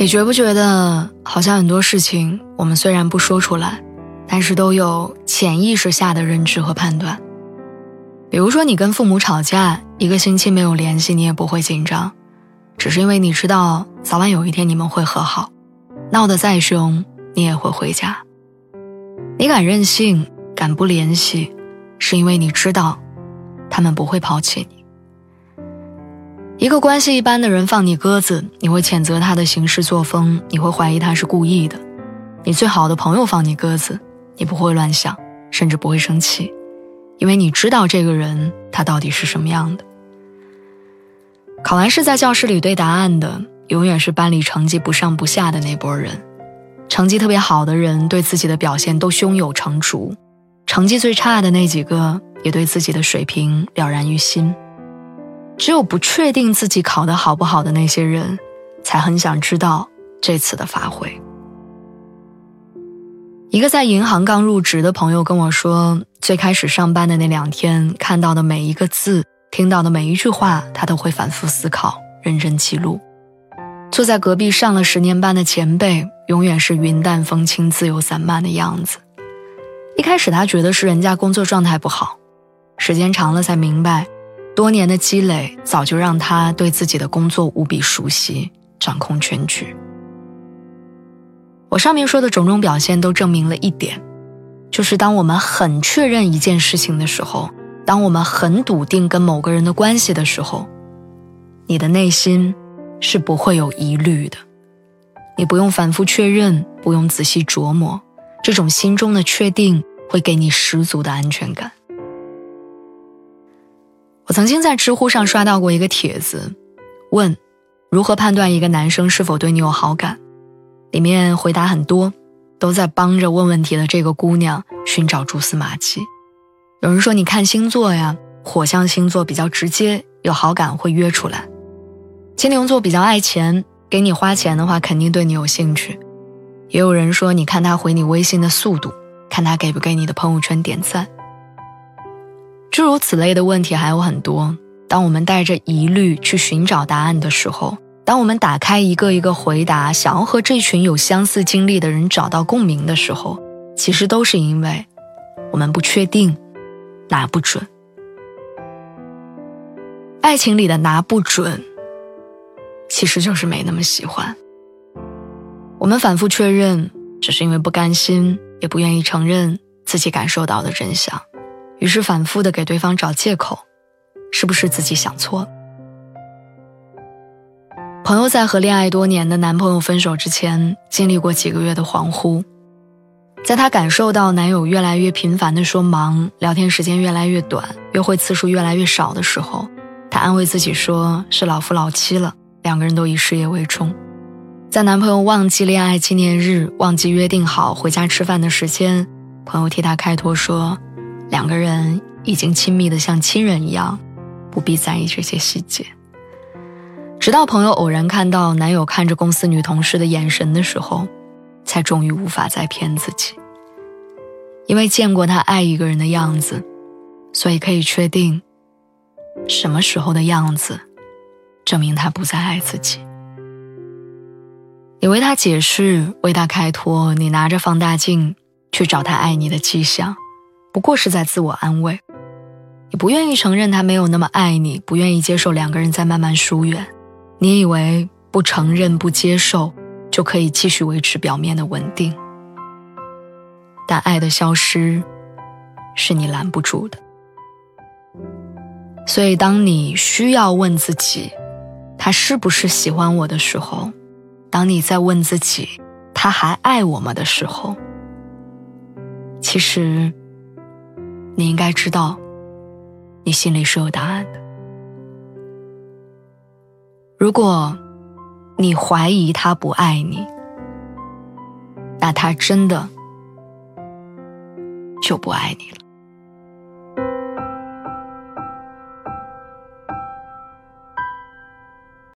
你觉不觉得，好像很多事情我们虽然不说出来，但是都有潜意识下的认知和判断。比如说，你跟父母吵架，一个星期没有联系，你也不会紧张，只是因为你知道早晚有一天你们会和好，闹得再凶，你也会回家。你敢任性，敢不联系，是因为你知道，他们不会抛弃你。一个关系一般的人放你鸽子，你会谴责他的行事作风，你会怀疑他是故意的。你最好的朋友放你鸽子，你不会乱想，甚至不会生气，因为你知道这个人他到底是什么样的。考完试在教室里对答案的，永远是班里成绩不上不下的那波人。成绩特别好的人对自己的表现都胸有成竹，成绩最差的那几个也对自己的水平了然于心。只有不确定自己考得好不好的那些人，才很想知道这次的发挥。一个在银行刚入职的朋友跟我说，最开始上班的那两天，看到的每一个字，听到的每一句话，他都会反复思考，认真记录。坐在隔壁上了十年班的前辈，永远是云淡风轻、自由散漫的样子。一开始他觉得是人家工作状态不好，时间长了才明白。多年的积累早就让他对自己的工作无比熟悉，掌控全局。我上面说的种种表现都证明了一点，就是当我们很确认一件事情的时候，当我们很笃定跟某个人的关系的时候，你的内心是不会有疑虑的。你不用反复确认，不用仔细琢磨，这种心中的确定会给你十足的安全感。我曾经在知乎上刷到过一个帖子，问如何判断一个男生是否对你有好感。里面回答很多，都在帮着问问题的这个姑娘寻找蛛丝马迹。有人说你看星座呀，火象星座比较直接，有好感会约出来。金牛座比较爱钱，给你花钱的话肯定对你有兴趣。也有人说你看他回你微信的速度，看他给不给你的朋友圈点赞。诸如此类的问题还有很多。当我们带着疑虑去寻找答案的时候，当我们打开一个一个回答，想要和这群有相似经历的人找到共鸣的时候，其实都是因为我们不确定，拿不准。爱情里的拿不准，其实就是没那么喜欢。我们反复确认，只是因为不甘心，也不愿意承认自己感受到的真相。于是反复的给对方找借口，是不是自己想错了？朋友在和恋爱多年的男朋友分手之前，经历过几个月的恍惚，在她感受到男友越来越频繁的说忙，聊天时间越来越短，约会次数越来越少的时候，她安慰自己说是老夫老妻了，两个人都以事业为重。在男朋友忘记恋爱纪念日、忘记约定好回家吃饭的时间，朋友替他开脱说。两个人已经亲密的像亲人一样，不必在意这些细节。直到朋友偶然看到男友看着公司女同事的眼神的时候，才终于无法再骗自己。因为见过他爱一个人的样子，所以可以确定，什么时候的样子，证明他不再爱自己。你为他解释，为他开脱，你拿着放大镜去找他爱你的迹象。不过是在自我安慰，你不愿意承认他没有那么爱你，不愿意接受两个人在慢慢疏远。你以为不承认、不接受就可以继续维持表面的稳定，但爱的消失是你拦不住的。所以，当你需要问自己，他是不是喜欢我的时候，当你在问自己，他还爱我吗的时候，其实。你应该知道，你心里是有答案的。如果你怀疑他不爱你，那他真的就不爱你了。